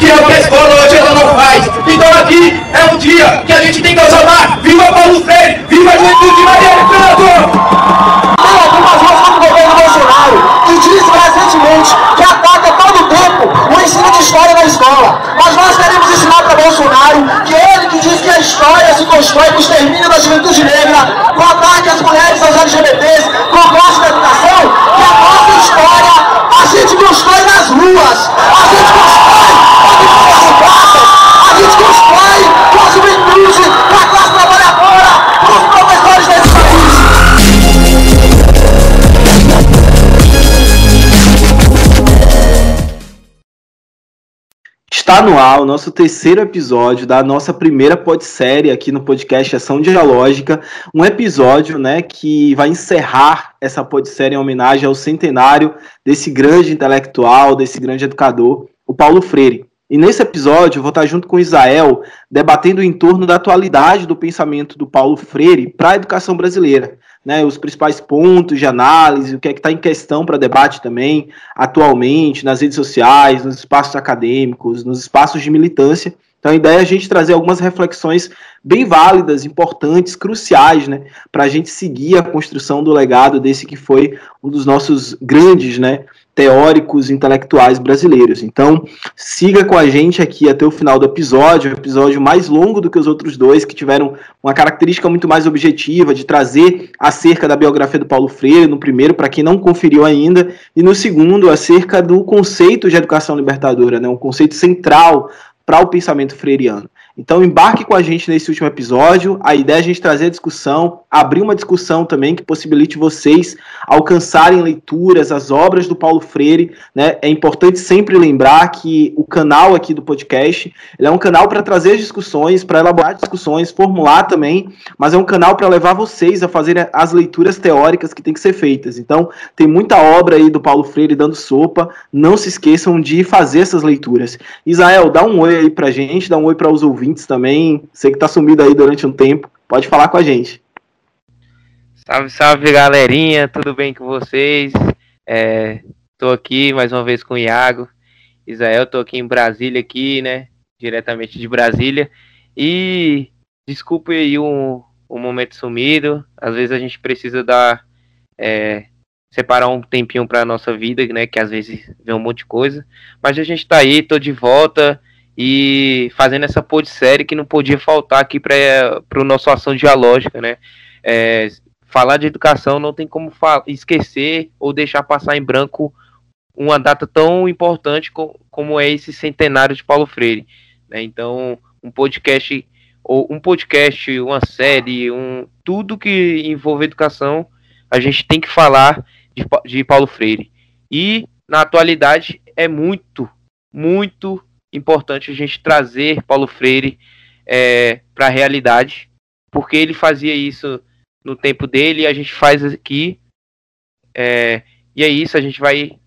que é o que a escola hoje ela não faz. Então aqui é um dia que a gente tem que exaltar. Viva Paulo Freire! Viva a juventude de Marielle Franco! Tem algumas ruas do governo Bolsonaro que disse recentemente que ataca todo tempo o ensino de história na escola. Mas nós queremos ensinar para Bolsonaro que ele que diz que a história se constrói Está no ar o nosso terceiro episódio da nossa primeira podsérie aqui no podcast Ação Dialógica, um episódio, né, que vai encerrar essa podsérie em homenagem ao centenário desse grande intelectual, desse grande educador, o Paulo Freire. E nesse episódio eu vou estar junto com o Israel debatendo em torno da atualidade do pensamento do Paulo Freire para a educação brasileira. Né, os principais pontos de análise, o que é que está em questão para debate também, atualmente, nas redes sociais, nos espaços acadêmicos, nos espaços de militância. Então a ideia é a gente trazer algumas reflexões bem válidas, importantes, cruciais, né, para a gente seguir a construção do legado desse que foi um dos nossos grandes, né, teóricos intelectuais brasileiros. Então, siga com a gente aqui até o final do episódio, um episódio mais longo do que os outros dois, que tiveram uma característica muito mais objetiva de trazer acerca da biografia do Paulo Freire, no primeiro, para quem não conferiu ainda, e no segundo, acerca do conceito de educação libertadora, né, um conceito central para o pensamento freiriano. Então embarque com a gente nesse último episódio. A ideia é a gente trazer a discussão, abrir uma discussão também que possibilite vocês alcançarem leituras, as obras do Paulo Freire. Né? É importante sempre lembrar que o canal aqui do podcast é um canal para trazer discussões, para elaborar discussões, formular também, mas é um canal para levar vocês a fazer as leituras teóricas que tem que ser feitas. Então tem muita obra aí do Paulo Freire dando sopa. Não se esqueçam de fazer essas leituras. Israel, dá um oi aí para gente, dá um oi para os ouvintes também. Você que tá sumido aí durante um tempo, pode falar com a gente. Salve, salve galerinha, tudo bem com vocês? É, tô aqui mais uma vez com o Iago. Israel, tô aqui em Brasília, aqui, né? Diretamente de Brasília. E desculpe aí um, um momento sumido. Às vezes a gente precisa dar. É, separar um tempinho pra nossa vida, né? Que às vezes vem um monte de coisa. Mas a gente tá aí, tô de volta e fazendo essa série que não podia faltar aqui para o nosso ação dialógica, né? É, falar de educação não tem como esquecer ou deixar passar em branco uma data tão importante co como é esse centenário de Paulo Freire. Né? Então, um podcast ou um podcast, uma série, um tudo que envolve educação, a gente tem que falar de, de Paulo Freire. E na atualidade é muito, muito importante a gente trazer Paulo Freire é, para a realidade, porque ele fazia isso no tempo dele e a gente faz aqui. É, e é isso, a gente vai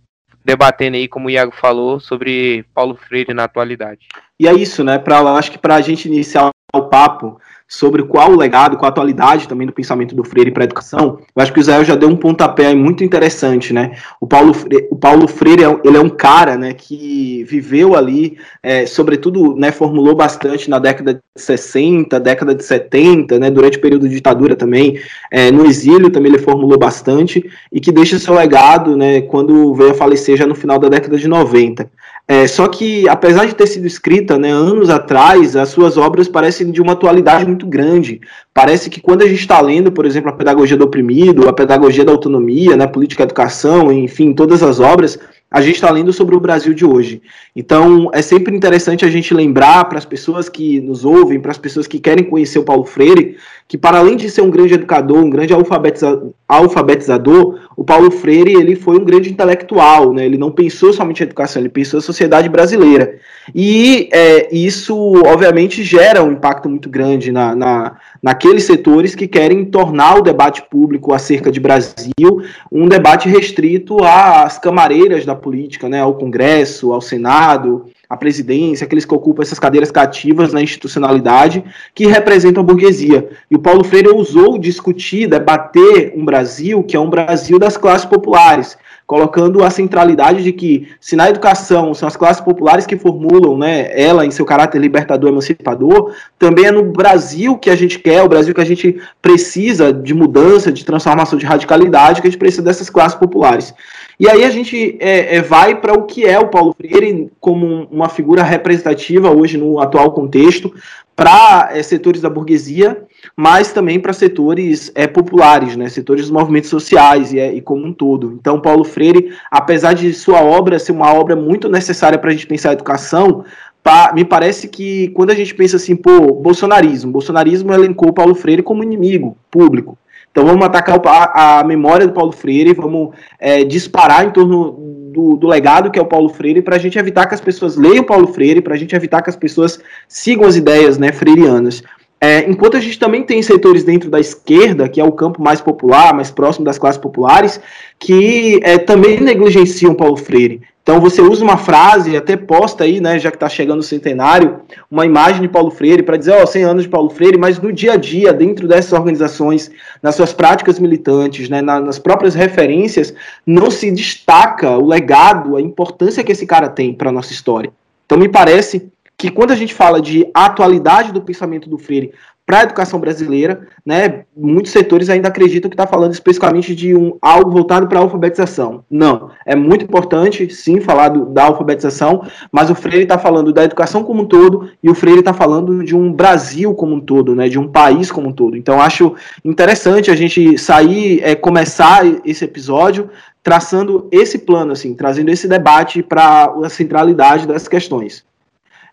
debatendo aí, como o Iago falou, sobre Paulo Freire na atualidade. E é isso, né? Pra, acho que para a gente iniciar o papo sobre qual o legado, qual a atualidade também do pensamento do Freire para a educação, eu acho que o Israel já deu um pontapé muito interessante, né? O Paulo, Freire, o Paulo Freire, ele é um cara, né, que viveu ali, é, sobretudo, né, formulou bastante na década de 60, década de 70, né, durante o período de ditadura também, é, no exílio também ele formulou bastante, e que deixa seu legado, né, quando veio a falecer já no final da década de 90. É, só que, apesar de ter sido escrita né, anos atrás, as suas obras parecem de uma atualidade muito grande. Parece que quando a gente está lendo, por exemplo, a Pedagogia do Oprimido, a Pedagogia da Autonomia, né, Política Educação, enfim, todas as obras, a gente está lendo sobre o Brasil de hoje. Então, é sempre interessante a gente lembrar para as pessoas que nos ouvem, para as pessoas que querem conhecer o Paulo Freire, que para além de ser um grande educador, um grande alfabetiza alfabetizador, o Paulo Freire ele foi um grande intelectual, né? Ele não pensou somente a educação, ele pensou a sociedade brasileira. E é, isso, obviamente, gera um impacto muito grande na, na, naqueles setores que querem tornar o debate público acerca de Brasil um debate restrito às camareiras da política, né? Ao Congresso, ao Senado, a presidência, aqueles que ocupam essas cadeiras cativas na institucionalidade, que representam a burguesia. E o Paulo Freire ousou discutir, debater um Brasil que é um Brasil das classes populares, colocando a centralidade de que, se na educação são as classes populares que formulam né, ela em seu caráter libertador, emancipador, também é no Brasil que a gente quer, o Brasil que a gente precisa de mudança, de transformação, de radicalidade, que a gente precisa dessas classes populares. E aí a gente é, é, vai para o que é o Paulo Freire como uma figura representativa hoje no atual contexto para é, setores da burguesia, mas também para setores é, populares, né, setores dos movimentos sociais e, é, e, como um todo. Então, Paulo Freire, apesar de sua obra ser uma obra muito necessária para a gente pensar a educação, pa, me parece que quando a gente pensa assim, pô, bolsonarismo, bolsonarismo elencou Paulo Freire como inimigo público. Então vamos atacar a, a memória do Paulo Freire, vamos é, disparar em torno do, do, legado que é o Paulo Freire, para a gente evitar que as pessoas leiam Paulo Freire, para a gente evitar que as pessoas sigam as ideias né, freirianas. É, enquanto a gente também tem setores dentro da esquerda, que é o campo mais popular, mais próximo das classes populares, que é, também negligenciam Paulo Freire. Então você usa uma frase, até posta aí, né, já que está chegando o centenário, uma imagem de Paulo Freire para dizer, ó, oh, 100 anos de Paulo Freire, mas no dia a dia, dentro dessas organizações, nas suas práticas militantes, né, nas próprias referências, não se destaca o legado, a importância que esse cara tem para a nossa história. Então me parece que quando a gente fala de atualidade do pensamento do Freire para a educação brasileira, né, muitos setores ainda acreditam que está falando especificamente de um algo voltado para a alfabetização. Não, é muito importante, sim, falar do, da alfabetização, mas o Freire está falando da educação como um todo e o Freire está falando de um Brasil como um todo, né, de um país como um todo. Então acho interessante a gente sair, é, começar esse episódio traçando esse plano, assim, trazendo esse debate para a centralidade das questões.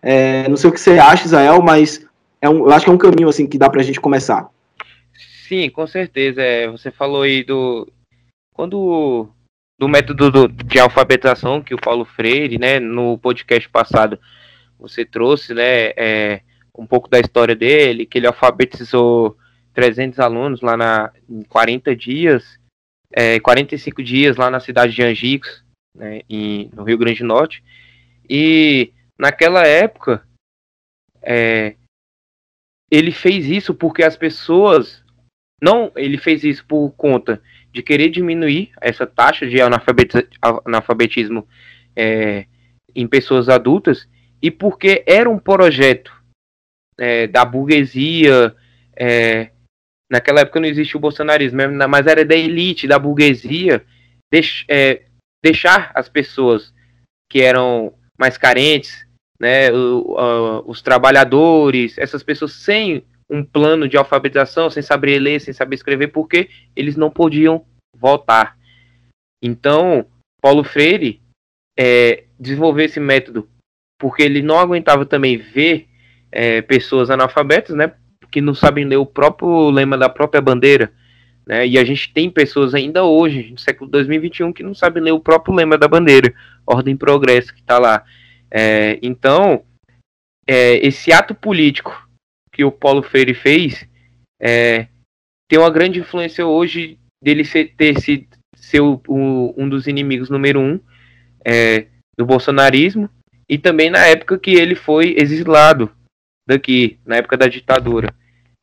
É, não sei o que você acha, Israel, mas é um, eu acho que é um caminho assim que dá para a gente começar. Sim, com certeza. É, você falou aí do quando do método do, de alfabetização que o Paulo Freire, né, no podcast passado, você trouxe, né, é, um pouco da história dele, que ele alfabetizou 300 alunos lá na, em 40 dias, é, 45 dias lá na cidade de Angicos, né, em, no Rio Grande do Norte. E naquela época, é, ele fez isso porque as pessoas. Não, ele fez isso por conta de querer diminuir essa taxa de analfabetismo é, em pessoas adultas e porque era um projeto é, da burguesia. É, naquela época não existia o bolsonarismo, mas era da elite, da burguesia, deix, é, deixar as pessoas que eram mais carentes, né, o, uh, os trabalhadores, essas pessoas sem um plano de alfabetização, sem saber ler, sem saber escrever, porque eles não podiam votar. Então, Paulo Freire é, desenvolveu esse método porque ele não aguentava também ver é, pessoas analfabetas, né, que não sabem ler o próprio lema da própria bandeira. Né, e a gente tem pessoas ainda hoje, no século 2021, que não sabem ler o próprio lema da bandeira, Ordem e Progresso, que está lá. É, então, é, esse ato político que o Paulo Freire fez é, tem uma grande influência hoje dele ser, ter sido ser o, o, um dos inimigos número um é, do bolsonarismo e também na época que ele foi exilado daqui, na época da ditadura.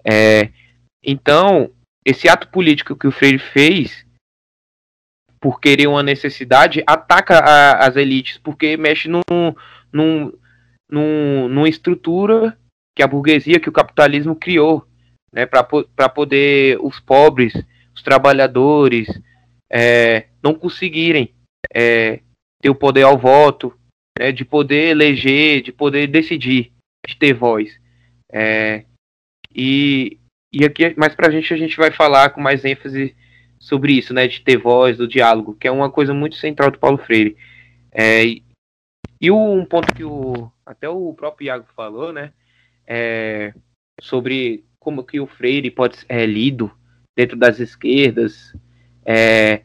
É, então, esse ato político que o Freire fez por querer uma necessidade ataca a, as elites, porque mexe num, num, num, numa estrutura que a burguesia, que o capitalismo criou, né, para poder os pobres, os trabalhadores, é, não conseguirem é, ter o poder ao voto, né, de poder eleger, de poder decidir, de ter voz. É, e, e aqui, mais para a gente, a gente vai falar com mais ênfase sobre isso, né, de ter voz, do diálogo, que é uma coisa muito central do Paulo Freire. É, e um ponto que o, até o próprio Iago falou, né? É, sobre como que o Freire pode ser é, lido dentro das esquerdas. É,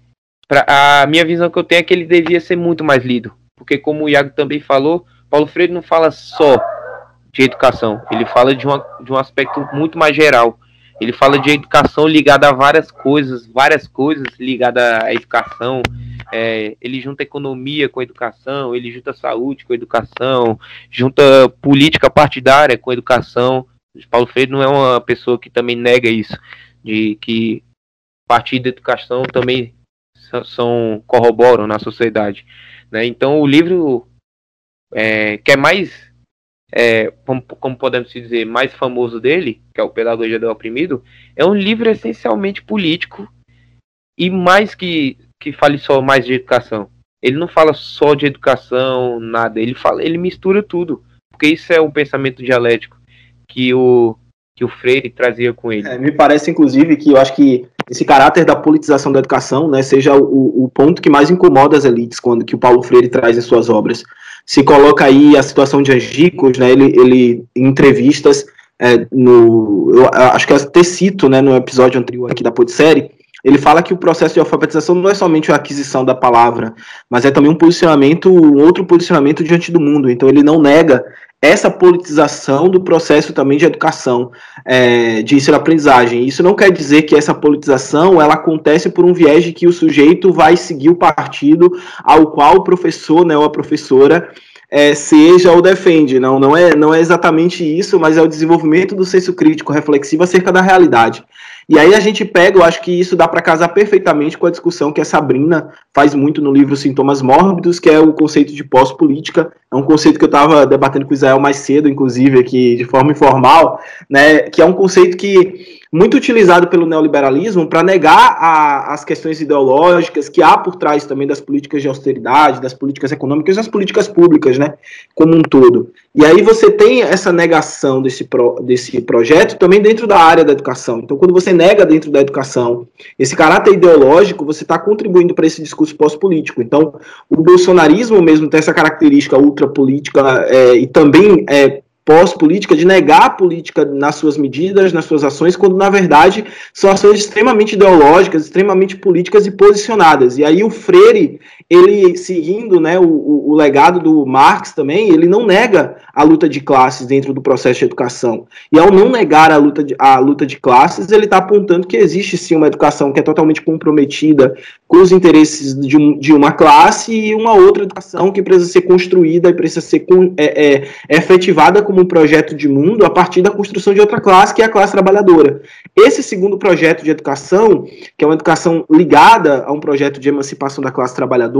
pra, a minha visão que eu tenho é que ele devia ser muito mais lido. Porque como o Iago também falou, Paulo Freire não fala só de educação. Ele fala de, uma, de um aspecto muito mais geral. Ele fala de educação ligada a várias coisas, várias coisas ligadas à educação, é, ele junta economia com educação, ele junta saúde com educação, junta política partidária com educação. Paulo Freire não é uma pessoa que também nega isso, de que partir da educação também são corroboram na sociedade. Né? Então o livro é, que é mais, é, como, como, podemos dizer, mais famoso dele, que é o Pedagogia do Oprimido, é um livro essencialmente político e mais que, que fale só mais de educação. Ele não fala só de educação, nada, ele fala, ele mistura tudo, porque isso é um pensamento dialético que o que o Freire trazia com ele. É, me parece, inclusive, que eu acho que esse caráter da politização da educação, né, seja o, o ponto que mais incomoda as elites quando que o Paulo Freire traz em suas obras. Se coloca aí a situação de Angicos, né, ele, ele em entrevistas é, no, eu acho que eu até cito, né, no episódio anterior aqui da podsérie, ele fala que o processo de alfabetização não é somente a aquisição da palavra, mas é também um posicionamento, um outro posicionamento diante do mundo. Então ele não nega essa politização do processo também de educação, é, de ensino-aprendizagem. Isso não quer dizer que essa politização ela acontece por um viés de que o sujeito vai seguir o partido ao qual o professor né, ou a professora é, seja ou defende. Não, não, é, não é exatamente isso, mas é o desenvolvimento do senso crítico reflexivo acerca da realidade. E aí a gente pega, eu acho que isso dá para casar perfeitamente com a discussão que a Sabrina faz muito no livro Sintomas Mórbidos, que é o conceito de pós-política. É um conceito que eu estava debatendo com o Israel mais cedo, inclusive, aqui de forma informal, né, que é um conceito que muito utilizado pelo neoliberalismo para negar a, as questões ideológicas que há por trás também das políticas de austeridade, das políticas econômicas e das políticas públicas, né, como um todo. E aí você tem essa negação desse, pro, desse projeto também dentro da área da educação. Então, quando você nega dentro da educação esse caráter ideológico, você está contribuindo para esse discurso pós-político. Então, o bolsonarismo mesmo tem essa característica ultrapolítica é, e também é, pós-política de negar a política nas suas medidas, nas suas ações, quando na verdade são ações extremamente ideológicas, extremamente políticas e posicionadas. E aí o Freire, ele seguindo né, o, o, legado do Marx também, ele não nega a luta de classes dentro do processo de educação. E ao não negar a luta de, a luta de classes, ele está apontando que existe sim uma educação que é totalmente comprometida com os interesses de, um, de uma classe e uma outra educação que precisa ser construída e precisa ser é, é, efetivada com como um projeto de mundo a partir da construção de outra classe, que é a classe trabalhadora. Esse segundo projeto de educação, que é uma educação ligada a um projeto de emancipação da classe trabalhadora,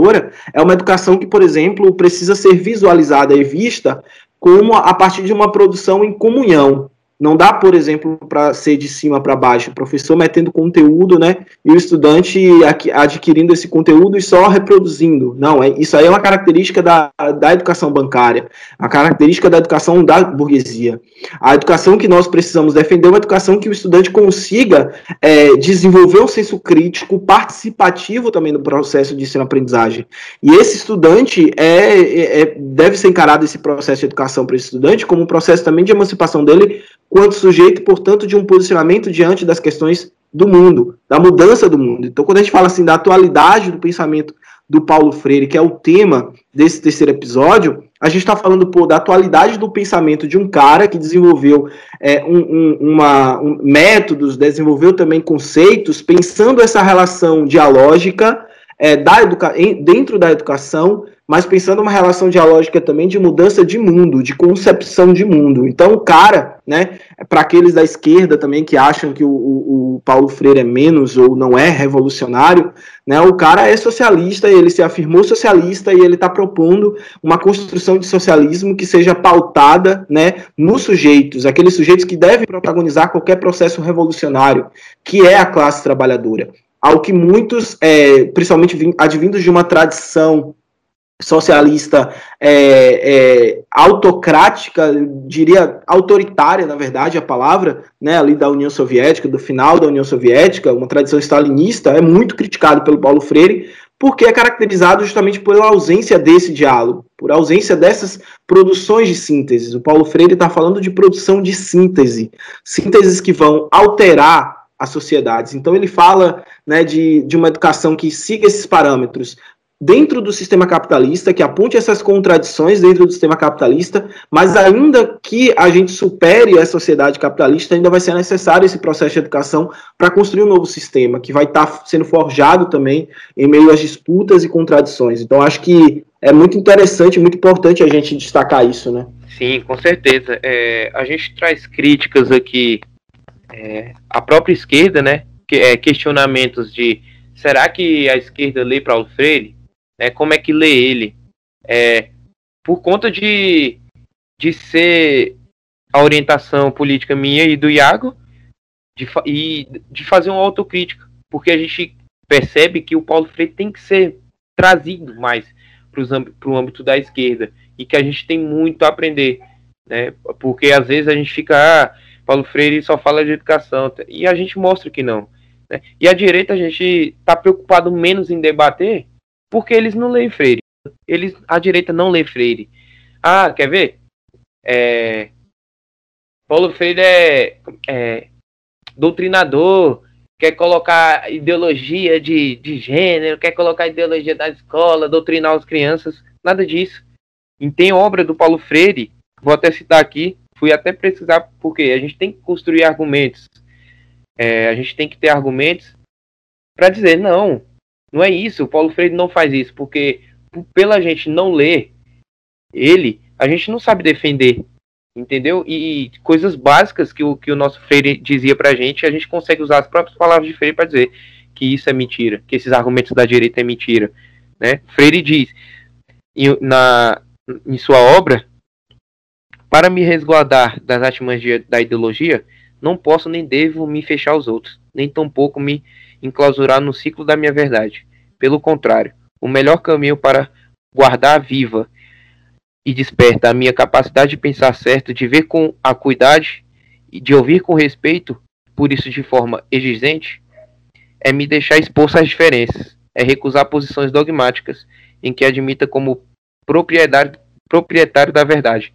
é uma educação que, por exemplo, precisa ser visualizada e vista como a partir de uma produção em comunhão, não dá, por exemplo, para ser de cima para baixo, o professor metendo conteúdo, né, e o estudante adquirindo esse conteúdo e só reproduzindo. Não, é, isso aí é uma característica da, da educação bancária, a característica da educação da burguesia. A educação que nós precisamos defender é uma educação que o estudante consiga é, desenvolver um senso crítico, participativo também no processo de ensino-aprendizagem. E esse estudante é, é, é deve ser encarado esse processo de educação para esse estudante como um processo também de emancipação dele quanto sujeito, portanto, de um posicionamento diante das questões do mundo, da mudança do mundo. Então, quando a gente fala assim da atualidade do pensamento do Paulo Freire, que é o tema desse terceiro episódio, a gente está falando pô, da atualidade do pensamento de um cara que desenvolveu é, um, um, uma, um, métodos, desenvolveu também conceitos, pensando essa relação dialógica é, da educa dentro da educação mas pensando uma relação dialógica também de mudança de mundo, de concepção de mundo. Então, o cara, né, para aqueles da esquerda também que acham que o, o, Paulo Freire é menos ou não é revolucionário, né, o cara é socialista, ele se afirmou socialista e ele está propondo uma construção de socialismo que seja pautada né, nos sujeitos, aqueles sujeitos que devem protagonizar qualquer processo revolucionário, que é a classe trabalhadora. Ao que muitos, é, principalmente advindos de uma tradição socialista é, é, autocrática, diria autoritária, na verdade, a palavra, né, ali da União Soviética, do final da União Soviética, uma tradição stalinista, é muito criticado pelo Paulo Freire, porque é caracterizado justamente pela ausência desse diálogo, por ausência dessas produções de síntese. O Paulo Freire está falando de produção de síntese, sínteses que vão alterar as sociedades. Então ele fala né, de, de uma educação que siga esses parâmetros, dentro do sistema capitalista, que aponte essas contradições dentro do sistema capitalista, mas ainda que a gente supere a sociedade capitalista, ainda vai ser necessário esse processo de educação para construir um novo sistema, que vai estar tá sendo forjado também em meio às disputas e contradições. Então, acho que é muito interessante, muito importante a gente destacar isso, né? Sim, com certeza. É, a gente traz críticas aqui é, à própria esquerda, né? Que, é, questionamentos de será que a esquerda lê Paulo Freire? Né, como é que lê ele? É, por conta de, de ser a orientação política minha e do Iago, de, e de fazer uma autocrítica, porque a gente percebe que o Paulo Freire tem que ser trazido mais para o âmbito da esquerda e que a gente tem muito a aprender, né? Porque às vezes a gente fica, ah, Paulo Freire só fala de educação e a gente mostra que não. Né? E a direita a gente está preocupado menos em debater porque eles não leem Freire. Eles, a direita não lê Freire. Ah, quer ver? É, Paulo Freire é, é doutrinador, quer colocar ideologia de, de gênero, quer colocar ideologia da escola, doutrinar as crianças, nada disso. E tem obra do Paulo Freire, vou até citar aqui, fui até precisar, porque a gente tem que construir argumentos, é, a gente tem que ter argumentos para dizer, não, não é isso, o Paulo Freire não faz isso, porque pela gente não ler ele, a gente não sabe defender entendeu? E, coisas básicas que o, que o nosso Freire dizia pra gente, a gente consegue usar as próprias palavras de Freire para dizer que isso é mentira, que esses argumentos da direita é mentira, né? Freire diz em, na, em sua obra, para me resguardar das artimanhas da ideologia, não posso nem devo me fechar aos outros, nem tampouco me enclausurar no ciclo da minha verdade. Pelo contrário, o melhor caminho para guardar viva e desperta a minha capacidade de pensar certo, de ver com acuidade e de ouvir com respeito, por isso de forma exigente, é me deixar exposto às diferenças, é recusar posições dogmáticas em que admita como propriedade, proprietário da verdade.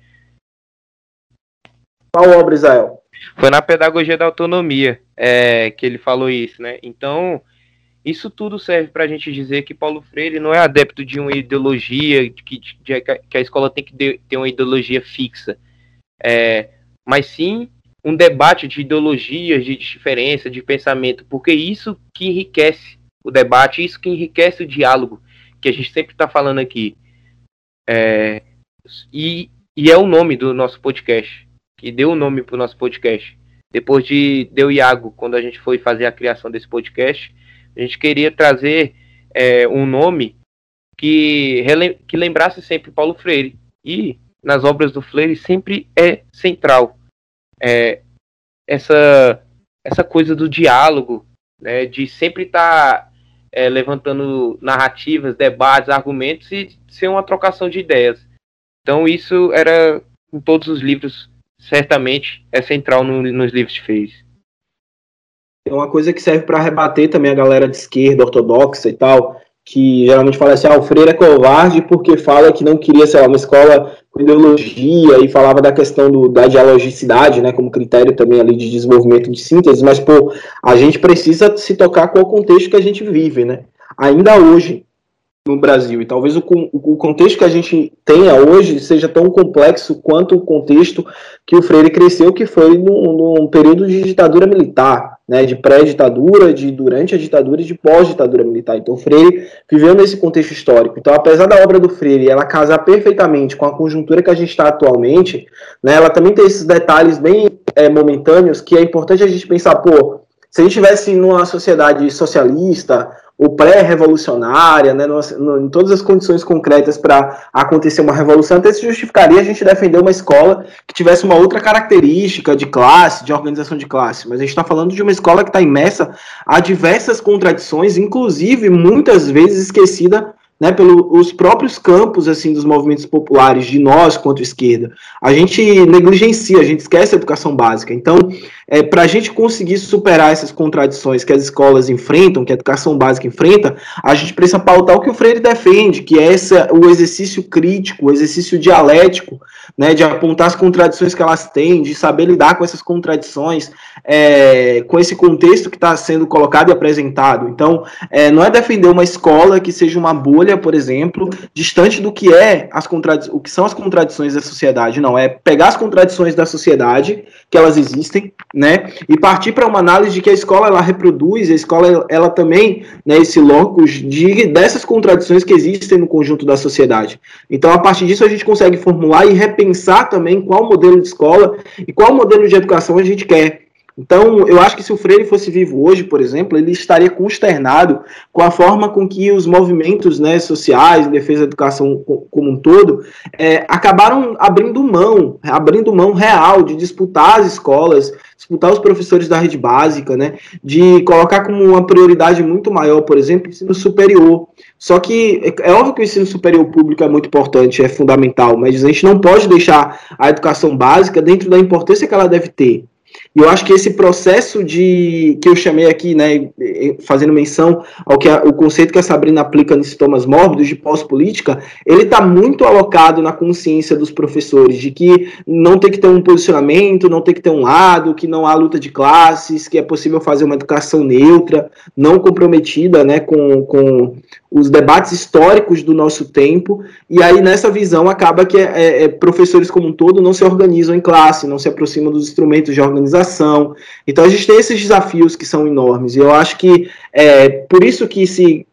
Qual obra, Israel? Foi na Pedagogia da Autonomia é, que ele falou isso, né? Então, isso tudo serve para a gente dizer que Paulo Freire não é adepto de uma ideologia, que, de, que a escola tem que ter uma ideologia fixa, é, mas sim um debate de ideologias, de diferença, de pensamento, porque isso que enriquece o debate, isso que enriquece o diálogo, que a gente sempre está falando aqui. É, e, e é o nome do nosso podcast, que deu o nome para o nosso podcast. Depois de deu Iago, quando a gente foi fazer a criação desse podcast, a gente queria trazer é, um nome que, que lembrasse sempre Paulo Freire. E nas obras do Freire sempre é central é, essa, essa coisa do diálogo, né, de sempre estar tá, é, levantando narrativas, debates, argumentos e ser uma trocação de ideias. Então isso era em todos os livros, certamente é central no, nos livros de Freire. É uma coisa que serve para rebater também a galera de esquerda ortodoxa e tal, que geralmente fala assim, ah, o Freire é covarde porque fala que não queria, sei lá, uma escola com ideologia e falava da questão do, da dialogicidade, né, como critério também ali de desenvolvimento de síntese, mas, pô, a gente precisa se tocar com o contexto que a gente vive, né. Ainda hoje, no Brasil. E talvez o, o, contexto que a gente tenha hoje seja tão complexo quanto o contexto que o Freire cresceu, que foi num, num período de ditadura militar, né, de pré-ditadura, de durante a ditadura e de pós-ditadura militar. Então, Freire viveu nesse contexto histórico. Então, apesar da obra do Freire ela casar perfeitamente com a conjuntura que a gente está atualmente, né, ela também tem esses detalhes bem é, momentâneos que é importante a gente pensar, pô, se a gente estivesse numa sociedade socialista ou pré-revolucionária, né, em todas as condições concretas para acontecer uma revolução, até se justificaria a gente defender uma escola que tivesse uma outra característica de classe, de organização de classe. Mas a gente está falando de uma escola que está imersa a diversas contradições, inclusive muitas vezes esquecida né, pelos próprios campos assim dos movimentos populares de nós quanto esquerda. A gente negligencia, a gente esquece a educação básica. Então, é, para a gente conseguir superar essas contradições que as escolas enfrentam, que a educação básica enfrenta, a gente precisa pautar o que o Freire defende, que é essa, o exercício crítico, o exercício dialético, né, de apontar as contradições que elas têm, de saber lidar com essas contradições, é, com esse contexto que está sendo colocado e apresentado. Então, é, não é defender uma escola que seja uma bolha, por exemplo, distante do que é as o que são as contradições da sociedade. Não, é pegar as contradições da sociedade, que elas existem, né, e partir para uma análise de que a escola ela reproduz, a escola ela também, né, esse locus de dessas contradições que existem no conjunto da sociedade. Então, a partir disso a gente consegue formular e repensar também qual modelo de escola e qual modelo de educação a gente quer Então, eu acho que se o Freire fosse vivo hoje, por exemplo, ele estaria consternado com a forma com que os movimentos né, sociais, defesa da educação como um todo, é, acabaram abrindo mão, abrindo mão real de disputar as escolas, disputar os professores da rede básica, né, de colocar como uma prioridade muito maior, por exemplo, o ensino superior. Só que é, é óbvio que o ensino superior público é muito importante, é fundamental, mas a gente não pode deixar a educação básica dentro da importância que ela deve ter. E eu acho que esse processo de que eu chamei aqui, né, fazendo menção ao que a, o conceito que a Sabrina aplica nos sintomas mórbidos de pós-política, ele está muito alocado na consciência dos professores de que não tem que ter um posicionamento, não tem que ter um lado, que não há luta de classes, que é possível fazer uma educação neutra, não comprometida, né, com, com os debates históricos do nosso tempo, e aí nessa visão acaba que é, é, professores como um todo não se organizam em classe, não se aproximam dos instrumentos de organização. Então a gente tem esses desafios que são enormes, e eu acho que é por isso que se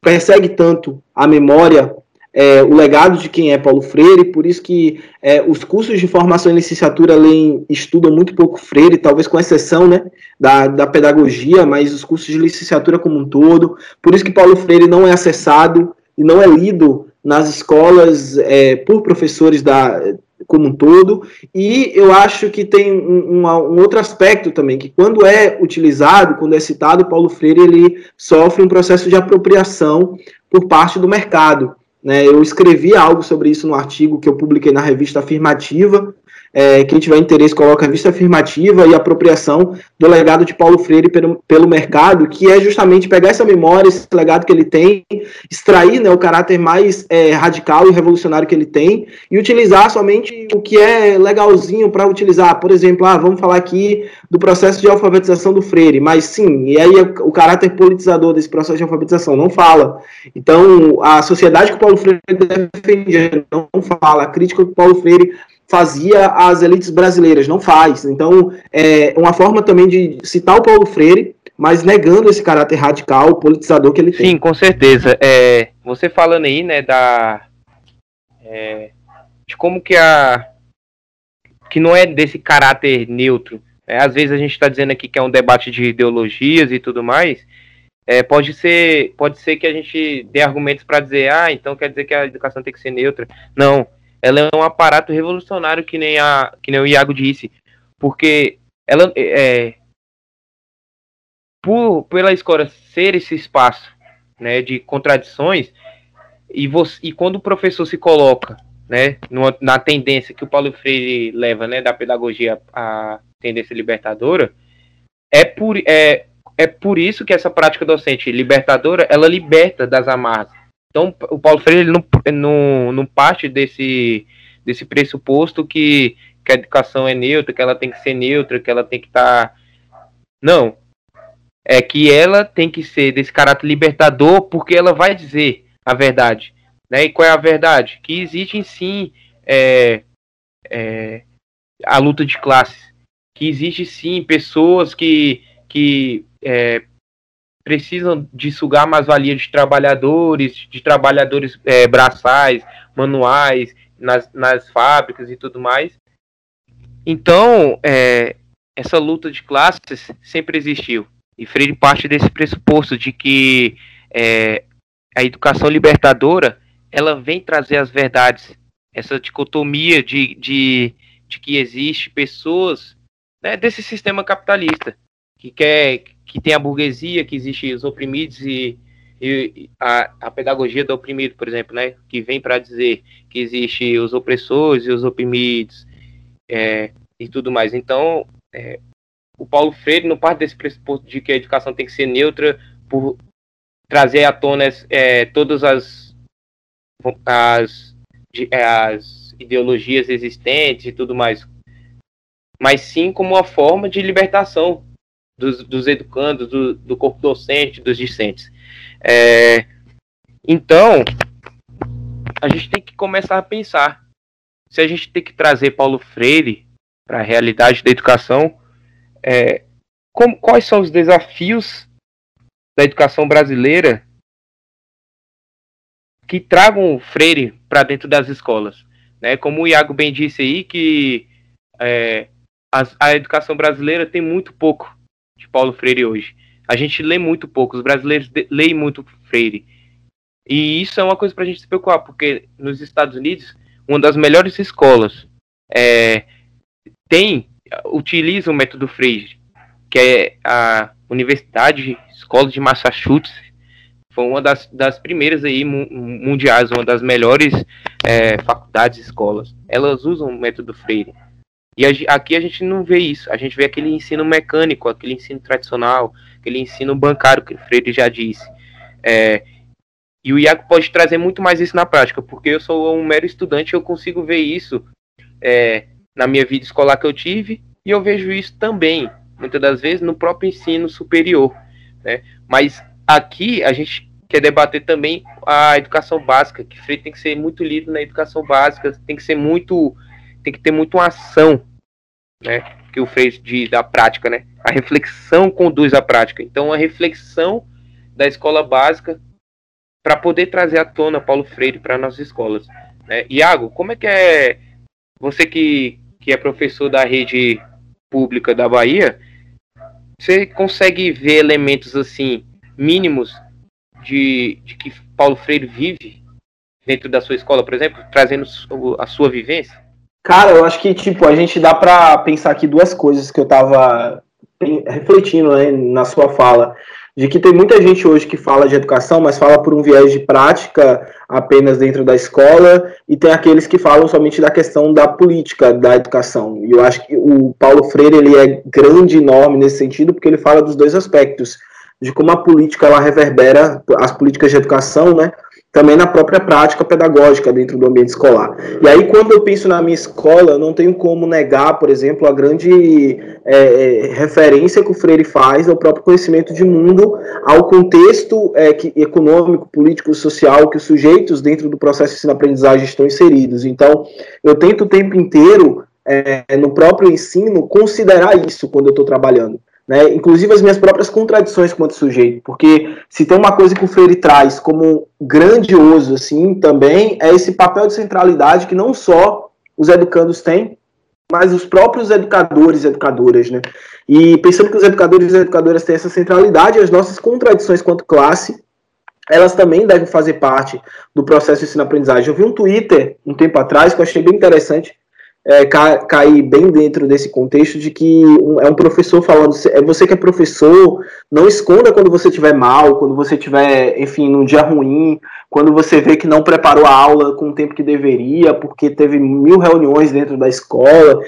persegue tanto a memória é, o legado de quem é Paulo Freire, por isso que é, os cursos de formação em licenciatura leem, estudam muito pouco Freire, talvez com exceção né, da, da pedagogia, mas os cursos de licenciatura como um todo, por isso que Paulo Freire não é acessado e não é lido nas escolas é, por professores da, como um todo, e eu acho que tem um, um, um, outro aspecto também, que quando é utilizado, quando é citado, Paulo Freire ele sofre um processo de apropriação por parte do mercado. Né? Eu escrevi algo sobre isso no artigo que eu publiquei na revista Afirmativa, é, quem tiver interesse, coloca vista afirmativa e apropriação do legado de Paulo Freire pelo, pelo mercado, que é justamente pegar essa memória, esse legado que ele tem, extrair né, o caráter mais é, radical e revolucionário que ele tem e utilizar somente o que é legalzinho para utilizar. Por exemplo, ah, vamos falar aqui do processo de alfabetização do Freire, mas sim, e aí o caráter politizador desse processo de alfabetização não fala. Então, a sociedade que Paulo Freire defende não fala, a crítica que Paulo Freire fazia as elites brasileiras, não faz. Então, é uma forma também de citar o Paulo Freire, mas negando esse caráter radical, politizador que ele tem. Sim, com certeza. É, você falando aí, né, da é, de como que a que não é desse caráter neutro. É, às vezes a gente está dizendo aqui que é um debate de ideologias e tudo mais. É, pode ser pode ser que a gente dê argumentos para dizer, ah, então quer dizer que a educação tem que ser neutra. Não, ela é um aparato revolucionário que nem a que nem o Iago disse, porque ela é por pela escola ser esse espaço, né, de contradições e você e quando o professor se coloca, né, numa, na tendência que o Paulo Freire leva, né, da pedagogia à tendência libertadora, é por é é por isso que essa prática docente libertadora, ela liberta das amarras então, o Paulo Freire não, não, não parte desse, desse pressuposto que, que a educação é neutra, que ela tem que ser neutra, que ela tem que estar. Tá... Não. É que ela tem que ser desse caráter libertador, porque ela vai dizer a verdade. Né? E qual é a verdade? Que existe sim é, é, a luta de classes. Que existe sim pessoas que, que é, precisam de sugar mais valia de trabalhadores, de trabalhadores é, braçais, manuais, nas, nas fábricas e tudo mais. Então, é, essa luta de classes sempre existiu. E Freire parte desse pressuposto de que é, a educação libertadora ela vem trazer as verdades, essa dicotomia de, de, de que existe pessoas né, desse sistema capitalista que quer que tem a burguesia, que existe os oprimidos e, e a, a, pedagogia do oprimido, por exemplo, né, que vem para dizer que existe os opressores e os oprimidos é, e tudo mais. Então, é, o Paulo Freire não parte desse pressuposto de que a educação tem que ser neutra por trazer à tona é, todas as, as, as ideologias existentes e tudo mais, mas sim como uma forma de libertação dos, dos educandos, do, do, corpo docente, dos discentes. É, então, a gente tem que começar a pensar se a gente tem que trazer Paulo Freire para a realidade da educação, é, como, quais são os desafios da educação brasileira que tragam Freire para dentro das escolas. Né? Como o Iago bem disse aí, que é, a, a educação brasileira tem muito pouco de Paulo Freire hoje. A gente lê muito pouco, os brasileiros leem muito Freire. E isso é uma coisa para a gente se preocupar, porque nos Estados Unidos, uma das melhores escolas é, tem utiliza o método Freire, que é a Universidade Escola de Massachusetts, foi uma das, das primeiras aí mundiais, uma das melhores é, faculdades, escolas. Elas usam o método Freire. E a, aqui a gente não vê isso. A gente vê aquele ensino mecânico, aquele ensino tradicional, aquele ensino bancário que o Freire já disse. É, e o Iago pode trazer muito mais isso na prática, porque eu sou um mero estudante eu consigo ver isso é, na minha vida escolar que eu tive, e eu vejo isso também, muitas das vezes, no próprio ensino superior. Né? Mas aqui a gente quer debater também a educação básica, que Freire tem que ser muito lido na educação básica, tem que ser muito, tem que ter muito uma ação, né? Que o Freire diz da prática, né? A reflexão conduz à prática. Então, a reflexão da escola básica para poder trazer à tona Paulo Freire para nossas escolas. Né? Iago, como é que é você que, que é professor da rede pública da Bahia, você consegue ver elementos assim mínimos de, de que Paulo Freire vive dentro da sua escola, por exemplo, trazendo a sua vivência? Cara, eu acho que tipo a gente dá para pensar aqui duas coisas que eu tava refletindo né, na sua fala de que tem muita gente hoje que fala de educação, mas fala por um viés de prática apenas dentro da escola, e tem aqueles que falam somente da questão da política da educação. E eu acho que o Paulo Freire ele é grande, enorme nesse sentido, porque ele fala dos dois aspectos, de como a política ela reverbera as políticas de educação, né, também na própria prática pedagógica dentro do ambiente escolar. E aí, quando eu penso na minha escola, eu não tenho como negar, por exemplo, a grande é, é, referência que o Freire faz ao próprio conhecimento de mundo, ao contexto é, que, econômico, político, social que os sujeitos dentro do processo de ensino-aprendizagem estão inseridos. Então, eu tento o tempo inteiro, é, no próprio ensino, considerar isso quando eu estou trabalhando né? inclusive as minhas próprias contradições quanto sujeito, porque se tem uma coisa que o Freire traz como grandioso assim também é esse papel de centralidade que não só os educandos têm, mas os próprios educadores e educadoras, né? E pensando que os educadores e educadoras têm essa centralidade, as nossas contradições quanto classe, elas também devem fazer parte do processo de ensino-aprendizagem. Eu vi um Twitter um tempo atrás que eu achei bem interessante, é, cair bem dentro desse contexto de que um, é um professor falando, é você que é professor, não esconda quando você estiver mal, quando você estiver, enfim, num dia ruim, quando você vê que não preparou a aula com o tempo que deveria, porque teve mil reuniões dentro da escola,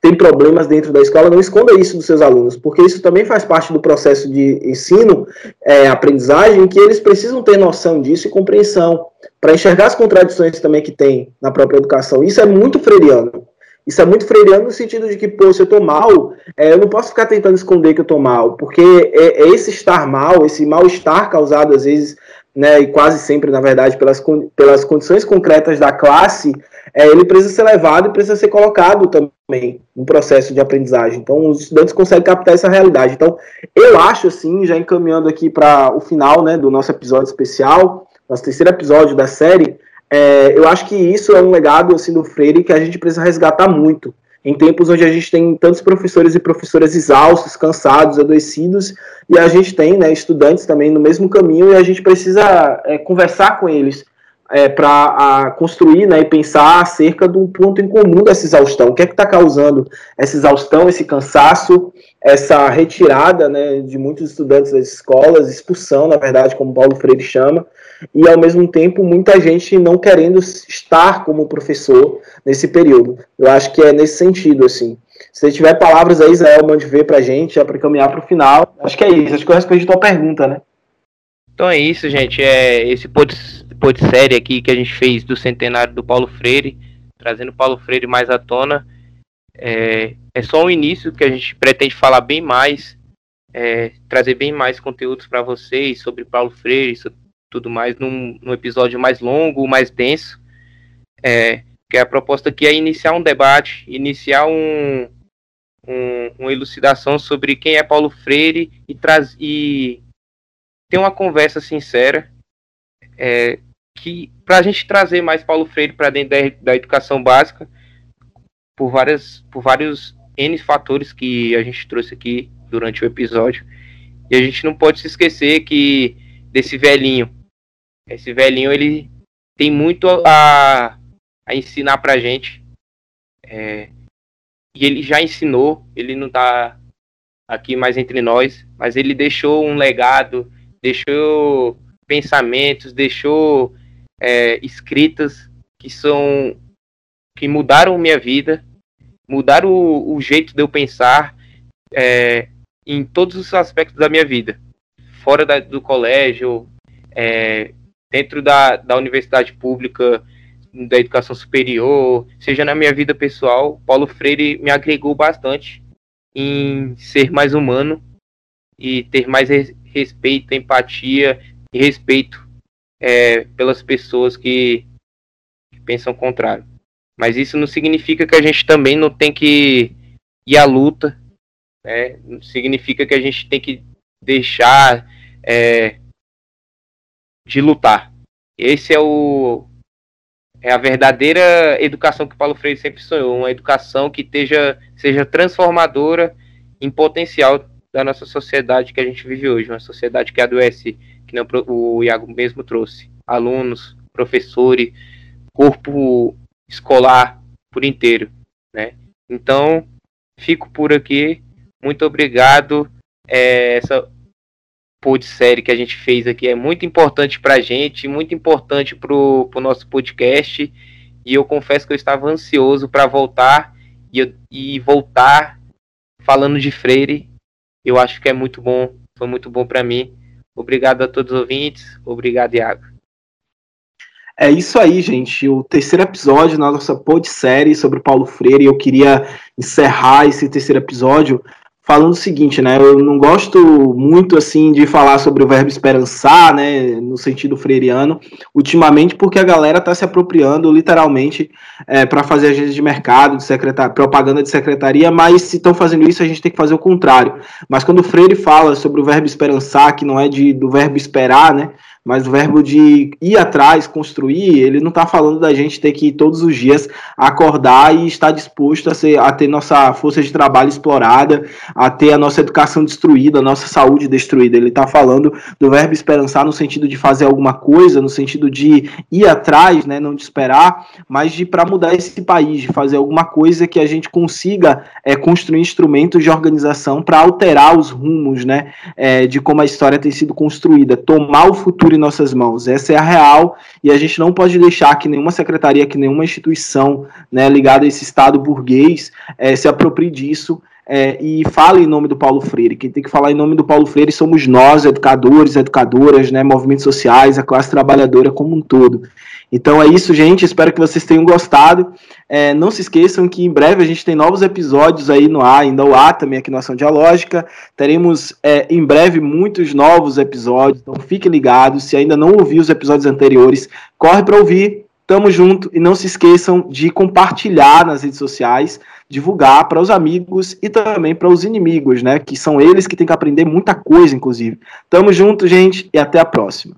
tem problemas dentro da escola, não esconda isso dos seus alunos, porque isso também faz parte do processo de ensino, é, aprendizagem, que eles precisam ter noção disso e compreensão, para enxergar as contradições também que tem na própria educação. Isso é muito freiriano. Isso é muito freiriano no sentido de que, pô, se eu tô mal, é, eu não posso ficar tentando esconder que eu tô mal, porque é, é esse estar mal, esse mal-estar causado às vezes, né, e quase sempre, na verdade, pelas, pelas condições concretas da classe, é, ele precisa ser levado e precisa ser colocado também no processo de aprendizagem. Então, os estudantes conseguem captar essa realidade. Então, eu acho, assim, já encaminhando aqui para o final né, do nosso episódio especial, nosso terceiro episódio da série, é, eu acho que isso é um legado assim, do Freire que a gente precisa resgatar muito. Em tempos onde a gente tem tantos professores e professoras exaustos, cansados, adoecidos, e a gente tem né, estudantes também no mesmo caminho, e a gente precisa é, conversar com eles é, para construir né, e pensar acerca do ponto em comum dessa exaustão. O que é que está causando essa exaustão, esse cansaço, essa retirada né, de muitos estudantes das escolas, expulsão, na verdade, como Paulo Freire chama, e ao mesmo tempo muita gente não querendo estar como professor nesse período. Eu acho que é nesse sentido, assim. Se tiver palavras aí, Israel, mande ver pra gente, já para caminhar para o final. Acho que é isso, acho que eu respondi a tua pergunta, né? Então é isso, gente. É esse pod, pod série aqui que a gente fez do centenário do Paulo Freire, trazendo Paulo Freire mais à tona. É, é só o início que a gente pretende falar bem mais, é, trazer bem mais conteúdos para vocês sobre Paulo Freire, sobre tudo mais, num, num episódio mais longo, mais denso. É, que a proposta aqui é iniciar um debate, iniciar um, um, uma elucidação sobre quem é Paulo Freire e, traz, e ter uma conversa sincera é, que para a gente trazer mais Paulo Freire para dentro da, da, educação básica por várias por vários N fatores que a gente trouxe aqui durante o episódio. E a gente não pode se esquecer que desse velhinho. Esse velhinho ele tem muito a, a ensinar pra gente. É, e ele já ensinou, ele não tá aqui mais entre nós, mas ele deixou um legado, deixou pensamentos, deixou é, escritas que são que mudaram minha vida, mudaram o, o jeito de eu pensar é, em todos os aspectos da minha vida, fora da, do colégio, é, dentro da, da universidade pública, da educação superior, seja na minha vida pessoal, Paulo Freire me agregou bastante em ser mais humano e ter mais respeito, empatia e respeito é, pelas pessoas que, que pensam o contrário. Mas isso não significa que a gente também não tem que ir à luta, né? Não significa que a gente tem que deixar é, de lutar. Esse é o é a verdadeira educação que Paulo Freire sempre sonhou, uma educação que esteja, seja transformadora em potencial da nossa sociedade que a gente vive hoje, uma sociedade que adoece, que não, o Iago mesmo trouxe, alunos, professores, corpo escolar por inteiro, né? Então, fico por aqui. Muito obrigado. É, essa pod série que a gente fez aqui é muito importante para a gente, muito importante para o nosso podcast. E eu confesso que eu estava ansioso para voltar e, e voltar falando de Freire. Eu acho que é muito bom, foi muito bom para mim. Obrigado a todos os ouvintes. Obrigado, Iago. É isso aí, gente. O terceiro episódio da nossa pod série sobre Paulo Freire. Eu queria encerrar esse terceiro episódio falando o seguinte, né? Eu não gosto muito assim de falar sobre o verbo esperançar, né? No sentido freiriano, ultimamente, porque a galera está se apropriando literalmente é, para fazer agência de mercado, de secretar, propaganda de secretaria, mas se estão fazendo isso, a gente tem que fazer o contrário. Mas quando o Freire fala sobre o verbo esperançar, que não é de, do verbo esperar, né? Mas o verbo de ir atrás, construir, ele não está falando da gente ter que todos os dias acordar e estar disposto a, ser, a ter nossa força de trabalho explorada, a ter a nossa educação destruída, a nossa saúde destruída. Ele está falando do verbo esperançar no sentido de fazer alguma coisa, no sentido de ir atrás, né, não de esperar, mas de para mudar esse país, de fazer alguma coisa que a gente consiga é, construir instrumentos de organização para alterar os rumos, né, é, de como a história tem sido construída, tomar o futuro em nossas mãos. Essa é a real e a gente não pode deixar que nenhuma secretaria, que nenhuma instituição né, ligada a esse Estado burguês é, se aproprie disso é, e fale em nome do Paulo Freire. Quem tem que falar em nome do Paulo Freire somos nós, educadores, educadoras, né, movimentos sociais, a classe trabalhadora como um todo. Então é isso, gente. Espero que vocês tenham gostado. É, não se esqueçam que em breve a gente tem novos episódios aí no ar, ainda o ar também aqui no Ação Dialógica. Teremos é, em breve muitos novos episódios, então fiquem ligados. Se ainda não ouviu os episódios anteriores, corre para ouvir. Tamo junto e não se esqueçam de compartilhar nas redes sociais divulgar para os amigos e também para os inimigos, né? Que são eles que têm que aprender muita coisa, inclusive. Tamo junto, gente, e até a próxima.